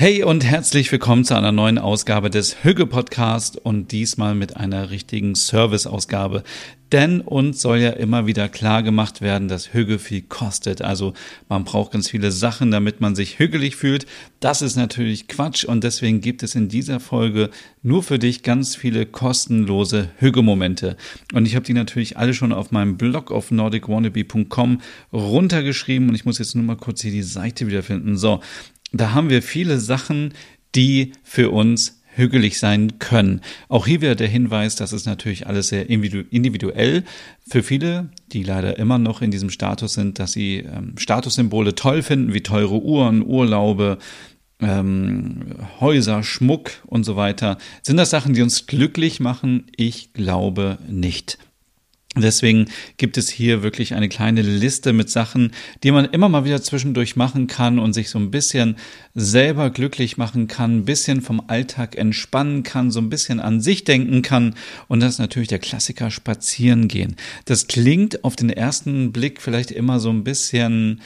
Hey und herzlich willkommen zu einer neuen Ausgabe des Hügge Podcast und diesmal mit einer richtigen Service-Ausgabe. Denn uns soll ja immer wieder klar gemacht werden, dass Hügge viel kostet. Also man braucht ganz viele Sachen, damit man sich hügelig fühlt. Das ist natürlich Quatsch und deswegen gibt es in dieser Folge nur für dich ganz viele kostenlose Hügge-Momente. Und ich habe die natürlich alle schon auf meinem Blog auf nordicwannabe.com runtergeschrieben und ich muss jetzt nur mal kurz hier die Seite wiederfinden. So, da haben wir viele Sachen, die für uns hügelig sein können. Auch hier wieder der Hinweis, dass es natürlich alles sehr individuell für viele, die leider immer noch in diesem Status sind, dass sie ähm, Statussymbole toll finden, wie teure Uhren, Urlaube, ähm, Häuser, Schmuck und so weiter. Sind das Sachen, die uns glücklich machen? Ich glaube nicht. Deswegen gibt es hier wirklich eine kleine Liste mit Sachen, die man immer mal wieder zwischendurch machen kann und sich so ein bisschen selber glücklich machen kann, ein bisschen vom Alltag entspannen kann, so ein bisschen an sich denken kann. Und das ist natürlich der Klassiker spazieren gehen. Das klingt auf den ersten Blick vielleicht immer so ein bisschen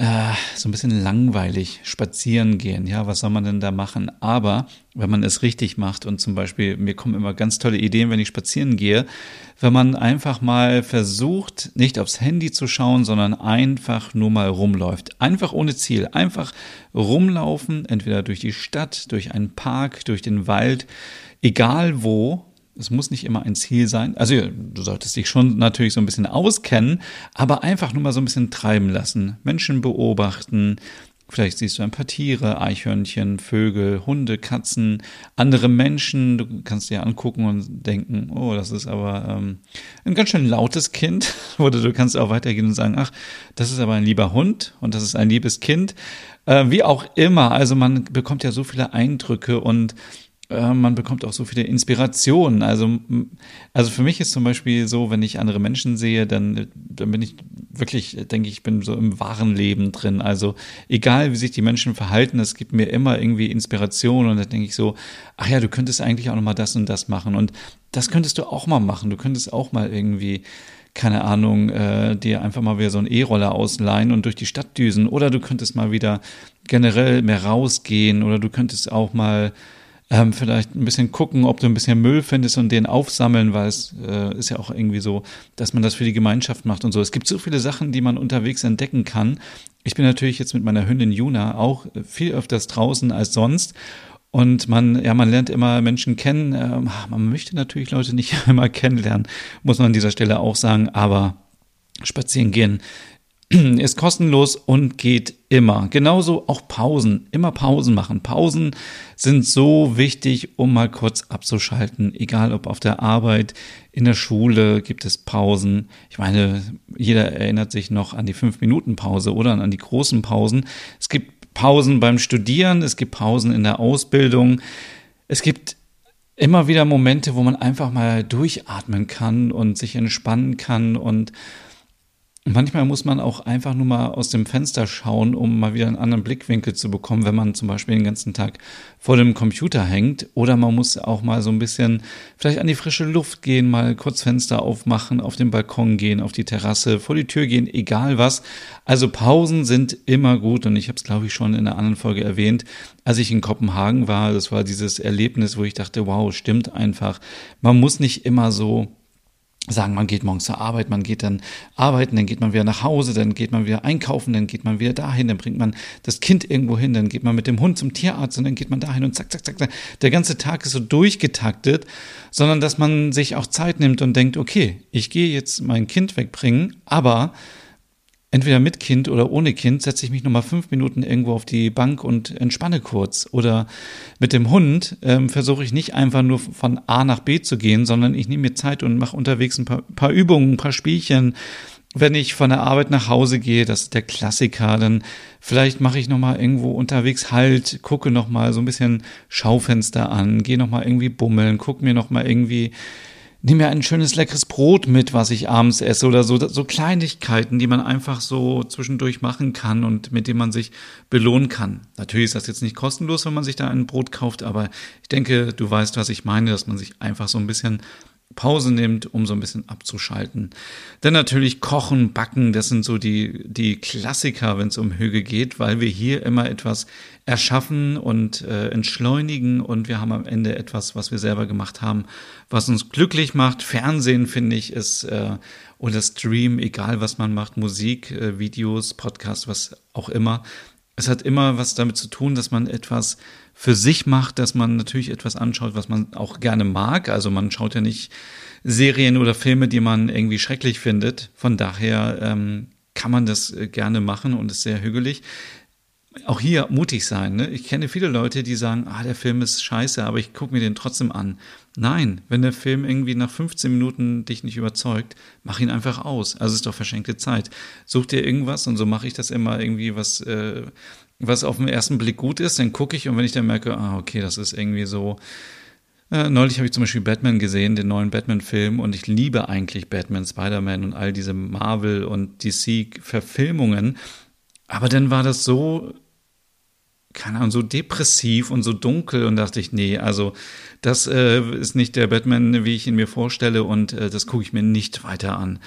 äh, so ein bisschen langweilig spazieren gehen. Ja, was soll man denn da machen? Aber wenn man es richtig macht und zum Beispiel, mir kommen immer ganz tolle Ideen, wenn ich spazieren gehe, wenn man einfach mal versucht, nicht aufs Handy zu schauen, sondern einfach nur mal rumläuft. Einfach ohne Ziel. Einfach rumlaufen, entweder durch die Stadt, durch einen Park, durch den Wald, egal wo, es muss nicht immer ein Ziel sein. Also du solltest dich schon natürlich so ein bisschen auskennen, aber einfach nur mal so ein bisschen treiben lassen. Menschen beobachten. Vielleicht siehst du ein paar Tiere, Eichhörnchen, Vögel, Hunde, Katzen, andere Menschen. Du kannst dir angucken und denken, oh, das ist aber ähm, ein ganz schön lautes Kind. Oder du kannst auch weitergehen und sagen, ach, das ist aber ein lieber Hund und das ist ein liebes Kind. Äh, wie auch immer. Also man bekommt ja so viele Eindrücke und äh, man bekommt auch so viele Inspirationen. Also, also für mich ist zum Beispiel so, wenn ich andere Menschen sehe, dann, dann bin ich wirklich, denke ich, bin so im wahren Leben drin. Also egal, wie sich die Menschen verhalten, es gibt mir immer irgendwie Inspiration und dann denke ich so, ach ja, du könntest eigentlich auch noch mal das und das machen und das könntest du auch mal machen. Du könntest auch mal irgendwie keine Ahnung, äh, dir einfach mal wieder so einen E-Roller ausleihen und durch die Stadt düsen. Oder du könntest mal wieder generell mehr rausgehen. Oder du könntest auch mal ähm, vielleicht ein bisschen gucken, ob du ein bisschen Müll findest und den aufsammeln, weil es äh, ist ja auch irgendwie so, dass man das für die Gemeinschaft macht und so. Es gibt so viele Sachen, die man unterwegs entdecken kann. Ich bin natürlich jetzt mit meiner Hündin Juna auch viel öfters draußen als sonst. Und man, ja, man lernt immer Menschen kennen. Ähm, man möchte natürlich Leute nicht immer kennenlernen, muss man an dieser Stelle auch sagen. Aber spazieren gehen ist kostenlos und geht immer. Genauso auch Pausen. Immer Pausen machen. Pausen sind so wichtig, um mal kurz abzuschalten. Egal ob auf der Arbeit, in der Schule gibt es Pausen. Ich meine, jeder erinnert sich noch an die Fünf-Minuten-Pause oder an die großen Pausen. Es gibt Pausen beim Studieren, es gibt Pausen in der Ausbildung. Es gibt immer wieder Momente, wo man einfach mal durchatmen kann und sich entspannen kann und Manchmal muss man auch einfach nur mal aus dem Fenster schauen, um mal wieder einen anderen Blickwinkel zu bekommen, wenn man zum Beispiel den ganzen Tag vor dem Computer hängt. Oder man muss auch mal so ein bisschen vielleicht an die frische Luft gehen, mal kurz Fenster aufmachen, auf den Balkon gehen, auf die Terrasse, vor die Tür gehen, egal was. Also Pausen sind immer gut und ich habe es, glaube ich, schon in einer anderen Folge erwähnt. Als ich in Kopenhagen war, das war dieses Erlebnis, wo ich dachte, wow, stimmt einfach. Man muss nicht immer so sagen, man geht morgens zur Arbeit, man geht dann arbeiten, dann geht man wieder nach Hause, dann geht man wieder einkaufen, dann geht man wieder dahin, dann bringt man das Kind irgendwo hin, dann geht man mit dem Hund zum Tierarzt und dann geht man dahin und zack, zack, zack, zack. Der ganze Tag ist so durchgetaktet, sondern dass man sich auch Zeit nimmt und denkt, okay, ich gehe jetzt mein Kind wegbringen, aber entweder mit Kind oder ohne Kind, setze ich mich nochmal fünf Minuten irgendwo auf die Bank und entspanne kurz. Oder mit dem Hund ähm, versuche ich nicht einfach nur von A nach B zu gehen, sondern ich nehme mir Zeit und mache unterwegs ein paar, paar Übungen, ein paar Spielchen. Wenn ich von der Arbeit nach Hause gehe, das ist der Klassiker, dann vielleicht mache ich nochmal irgendwo unterwegs Halt, gucke nochmal so ein bisschen Schaufenster an, gehe nochmal irgendwie bummeln, gucke mir nochmal irgendwie nehme mir ein schönes leckeres Brot mit, was ich abends esse oder so, so Kleinigkeiten, die man einfach so zwischendurch machen kann und mit denen man sich belohnen kann. Natürlich ist das jetzt nicht kostenlos, wenn man sich da ein Brot kauft, aber ich denke, du weißt, was ich meine, dass man sich einfach so ein bisschen Pause nimmt, um so ein bisschen abzuschalten. Dann natürlich Kochen, Backen, das sind so die, die Klassiker, wenn es um Hüge geht, weil wir hier immer etwas erschaffen und äh, entschleunigen und wir haben am Ende etwas, was wir selber gemacht haben, was uns glücklich macht. Fernsehen, finde ich, ist äh, oder Stream, egal was man macht, Musik, äh, Videos, Podcast, was auch immer. Es hat immer was damit zu tun, dass man etwas für sich macht, dass man natürlich etwas anschaut, was man auch gerne mag. Also man schaut ja nicht Serien oder Filme, die man irgendwie schrecklich findet. Von daher ähm, kann man das äh, gerne machen und ist sehr hügelig. Auch hier mutig sein. Ne? Ich kenne viele Leute, die sagen, ah, der Film ist scheiße, aber ich gucke mir den trotzdem an. Nein, wenn der Film irgendwie nach 15 Minuten dich nicht überzeugt, mach ihn einfach aus. Also ist doch verschenkte Zeit. Such dir irgendwas und so mache ich das immer irgendwie, was äh, was auf den ersten Blick gut ist, dann gucke ich und wenn ich dann merke, ah, okay, das ist irgendwie so. Äh, neulich habe ich zum Beispiel Batman gesehen, den neuen Batman-Film, und ich liebe eigentlich Batman, Spider-Man und all diese Marvel- und DC-Verfilmungen. Aber dann war das so, keine Ahnung, so depressiv und so dunkel und dachte ich, nee, also das äh, ist nicht der Batman, wie ich ihn mir vorstelle und äh, das gucke ich mir nicht weiter an.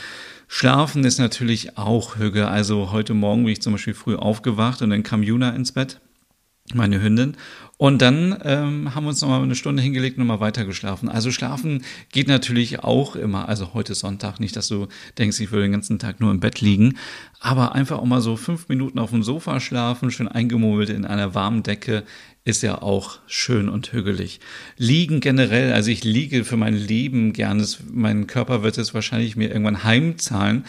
Schlafen ist natürlich auch Hüge. Also heute Morgen bin ich zum Beispiel früh aufgewacht und dann kam Juna ins Bett, meine Hündin. Und dann ähm, haben wir uns nochmal eine Stunde hingelegt und nochmal weiter geschlafen. Also schlafen geht natürlich auch immer. Also heute Sonntag, nicht, dass du denkst, ich würde den ganzen Tag nur im Bett liegen. Aber einfach auch mal so fünf Minuten auf dem Sofa schlafen, schön eingemummelt in einer warmen Decke, ist ja auch schön und hügelig. Liegen generell, also ich liege für mein Leben gerne. Mein Körper wird es wahrscheinlich mir irgendwann heimzahlen.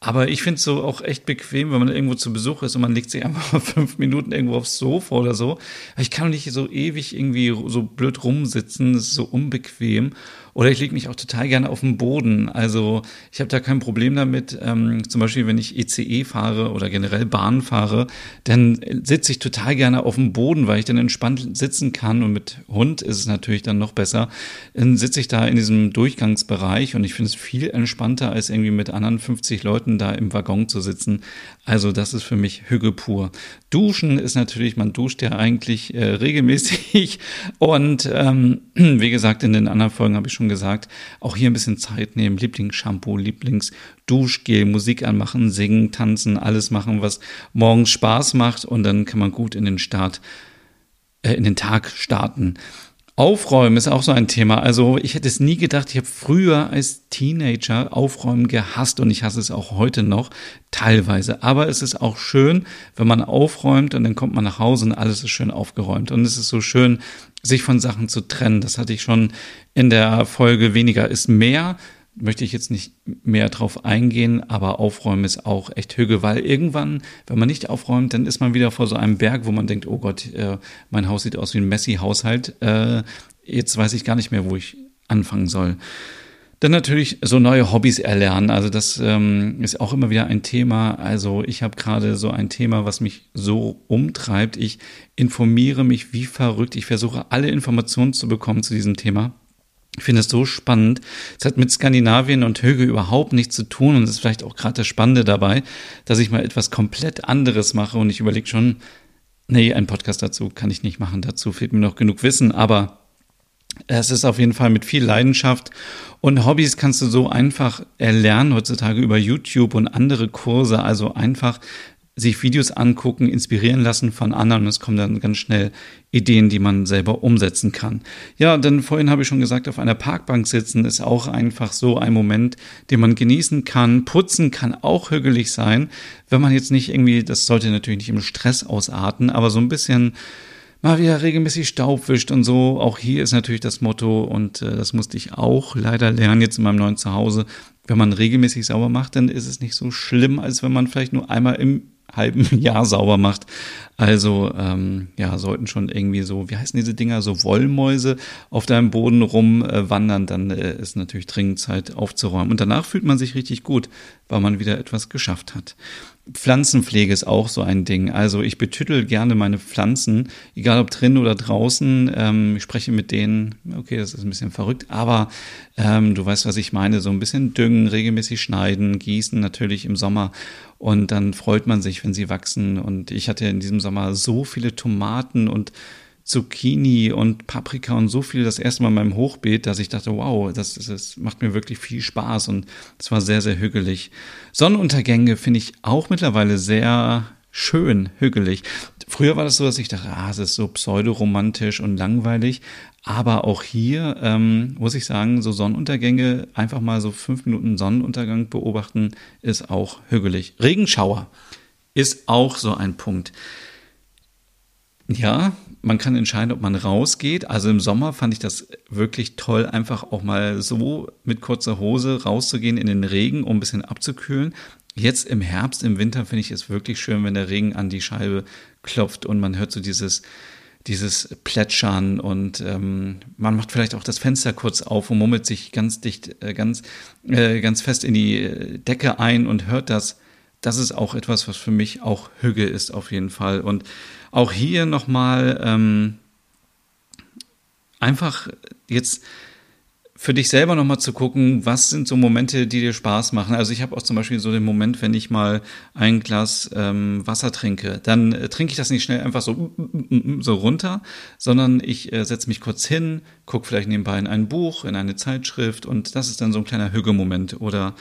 Aber ich finde es so auch echt bequem, wenn man irgendwo zu Besuch ist und man legt sich einfach mal fünf Minuten irgendwo aufs Sofa oder so. Ich kann nicht so ewig irgendwie so blöd rumsitzen, das ist so unbequem. Oder ich lege mich auch total gerne auf den Boden. Also ich habe da kein Problem damit. Ähm, zum Beispiel, wenn ich ECE e fahre oder generell Bahn fahre, dann sitze ich total gerne auf dem Boden, weil ich dann entspannt sitzen kann. Und mit Hund ist es natürlich dann noch besser. Dann sitze ich da in diesem Durchgangsbereich und ich finde es viel entspannter, als irgendwie mit anderen 50 Leuten da im Waggon zu sitzen. Also das ist für mich Hüge pur. Duschen ist natürlich, man duscht ja eigentlich äh, regelmäßig. Und ähm, wie gesagt, in den anderen Folgen habe ich schon gesagt, auch hier ein bisschen Zeit nehmen, Lieblingsshampoo, Lieblingsduschgel, Musik anmachen, singen, tanzen, alles machen, was morgens Spaß macht und dann kann man gut in den Start, äh, in den Tag starten. Aufräumen ist auch so ein Thema. Also ich hätte es nie gedacht. Ich habe früher als Teenager Aufräumen gehasst und ich hasse es auch heute noch teilweise. Aber es ist auch schön, wenn man aufräumt und dann kommt man nach Hause und alles ist schön aufgeräumt. Und es ist so schön, sich von Sachen zu trennen. Das hatte ich schon in der Folge weniger ist mehr. Möchte ich jetzt nicht mehr drauf eingehen, aber aufräumen ist auch echt Hüge, weil irgendwann, wenn man nicht aufräumt, dann ist man wieder vor so einem Berg, wo man denkt, oh Gott, äh, mein Haus sieht aus wie ein Messi-Haushalt. Äh, jetzt weiß ich gar nicht mehr, wo ich anfangen soll. Dann natürlich so neue Hobbys erlernen. Also das ähm, ist auch immer wieder ein Thema. Also ich habe gerade so ein Thema, was mich so umtreibt. Ich informiere mich wie verrückt. Ich versuche alle Informationen zu bekommen zu diesem Thema. Ich finde es so spannend. Es hat mit Skandinavien und Höge überhaupt nichts zu tun und es ist vielleicht auch gerade das Spannende dabei, dass ich mal etwas komplett anderes mache und ich überlege schon, nee, ein Podcast dazu kann ich nicht machen. Dazu fehlt mir noch genug Wissen, aber es ist auf jeden Fall mit viel Leidenschaft und Hobbys kannst du so einfach erlernen heutzutage über YouTube und andere Kurse. Also einfach sich Videos angucken, inspirieren lassen von anderen es kommen dann ganz schnell Ideen, die man selber umsetzen kann. Ja, denn vorhin habe ich schon gesagt, auf einer Parkbank sitzen ist auch einfach so ein Moment, den man genießen kann. Putzen kann auch hügelig sein, wenn man jetzt nicht irgendwie, das sollte natürlich nicht im Stress ausarten, aber so ein bisschen mal wieder regelmäßig Staub wischt und so. Auch hier ist natürlich das Motto und äh, das musste ich auch leider lernen jetzt in meinem neuen Zuhause. Wenn man regelmäßig sauber macht, dann ist es nicht so schlimm, als wenn man vielleicht nur einmal im halben Jahr sauber macht. Also ähm, ja, sollten schon irgendwie so, wie heißen diese Dinger, so Wollmäuse auf deinem Boden rumwandern, äh, dann äh, ist natürlich dringend Zeit aufzuräumen. Und danach fühlt man sich richtig gut, weil man wieder etwas geschafft hat. Pflanzenpflege ist auch so ein Ding. Also ich betüttel gerne meine Pflanzen, egal ob drin oder draußen. Ähm, ich spreche mit denen, okay, das ist ein bisschen verrückt, aber ähm, du weißt, was ich meine. So ein bisschen düngen, regelmäßig schneiden, gießen natürlich im Sommer. Und dann freut man sich, wenn sie wachsen. Und ich hatte in diesem Sommer so viele Tomaten und Zucchini und Paprika und so viel das erste Mal in meinem Hochbeet, dass ich dachte, wow, das, das macht mir wirklich viel Spaß und es war sehr, sehr hügelig. Sonnenuntergänge finde ich auch mittlerweile sehr schön, hügelig. Früher war das so, dass ich dachte, ah, es ist so pseudoromantisch und langweilig. Aber auch hier ähm, muss ich sagen, so Sonnenuntergänge, einfach mal so fünf Minuten Sonnenuntergang beobachten, ist auch hügelig. Regenschauer ist auch so ein Punkt. Ja, man kann entscheiden, ob man rausgeht. Also im Sommer fand ich das wirklich toll, einfach auch mal so mit kurzer Hose rauszugehen in den Regen, um ein bisschen abzukühlen. Jetzt im Herbst, im Winter finde ich es wirklich schön, wenn der Regen an die Scheibe klopft und man hört so dieses, dieses Plätschern und ähm, man macht vielleicht auch das Fenster kurz auf und mummelt sich ganz dicht, äh, ganz, äh, ganz fest in die Decke ein und hört das. Das ist auch etwas, was für mich auch Hüge ist auf jeden Fall. Und auch hier nochmal ähm, einfach jetzt für dich selber nochmal zu gucken, was sind so Momente, die dir Spaß machen. Also ich habe auch zum Beispiel so den Moment, wenn ich mal ein Glas ähm, Wasser trinke, dann äh, trinke ich das nicht schnell einfach so, so runter, sondern ich äh, setze mich kurz hin, gucke vielleicht nebenbei in ein Buch, in eine Zeitschrift und das ist dann so ein kleiner Hügemoment. Oder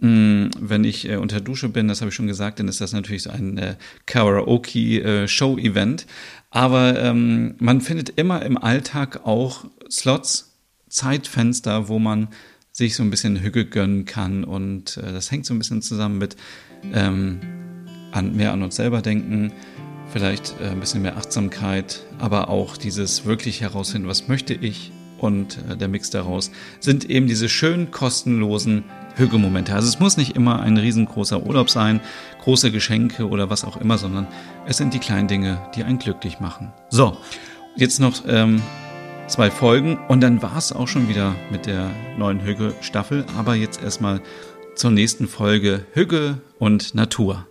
wenn ich äh, unter Dusche bin, das habe ich schon gesagt, dann ist das natürlich so ein äh, Karaoke-Show-Event. Aber ähm, man findet immer im Alltag auch Slots, Zeitfenster, wo man sich so ein bisschen Hügel gönnen kann. Und äh, das hängt so ein bisschen zusammen mit ähm, an, mehr an uns selber denken, vielleicht äh, ein bisschen mehr Achtsamkeit, aber auch dieses wirklich herausfinden, was möchte ich und äh, der Mix daraus sind eben diese schönen kostenlosen Hügelmomente. Also es muss nicht immer ein riesengroßer Urlaub sein, große Geschenke oder was auch immer, sondern es sind die kleinen Dinge, die einen glücklich machen. So, jetzt noch ähm, zwei Folgen und dann war es auch schon wieder mit der neuen Hügge-Staffel. Aber jetzt erstmal zur nächsten Folge Hügge und Natur.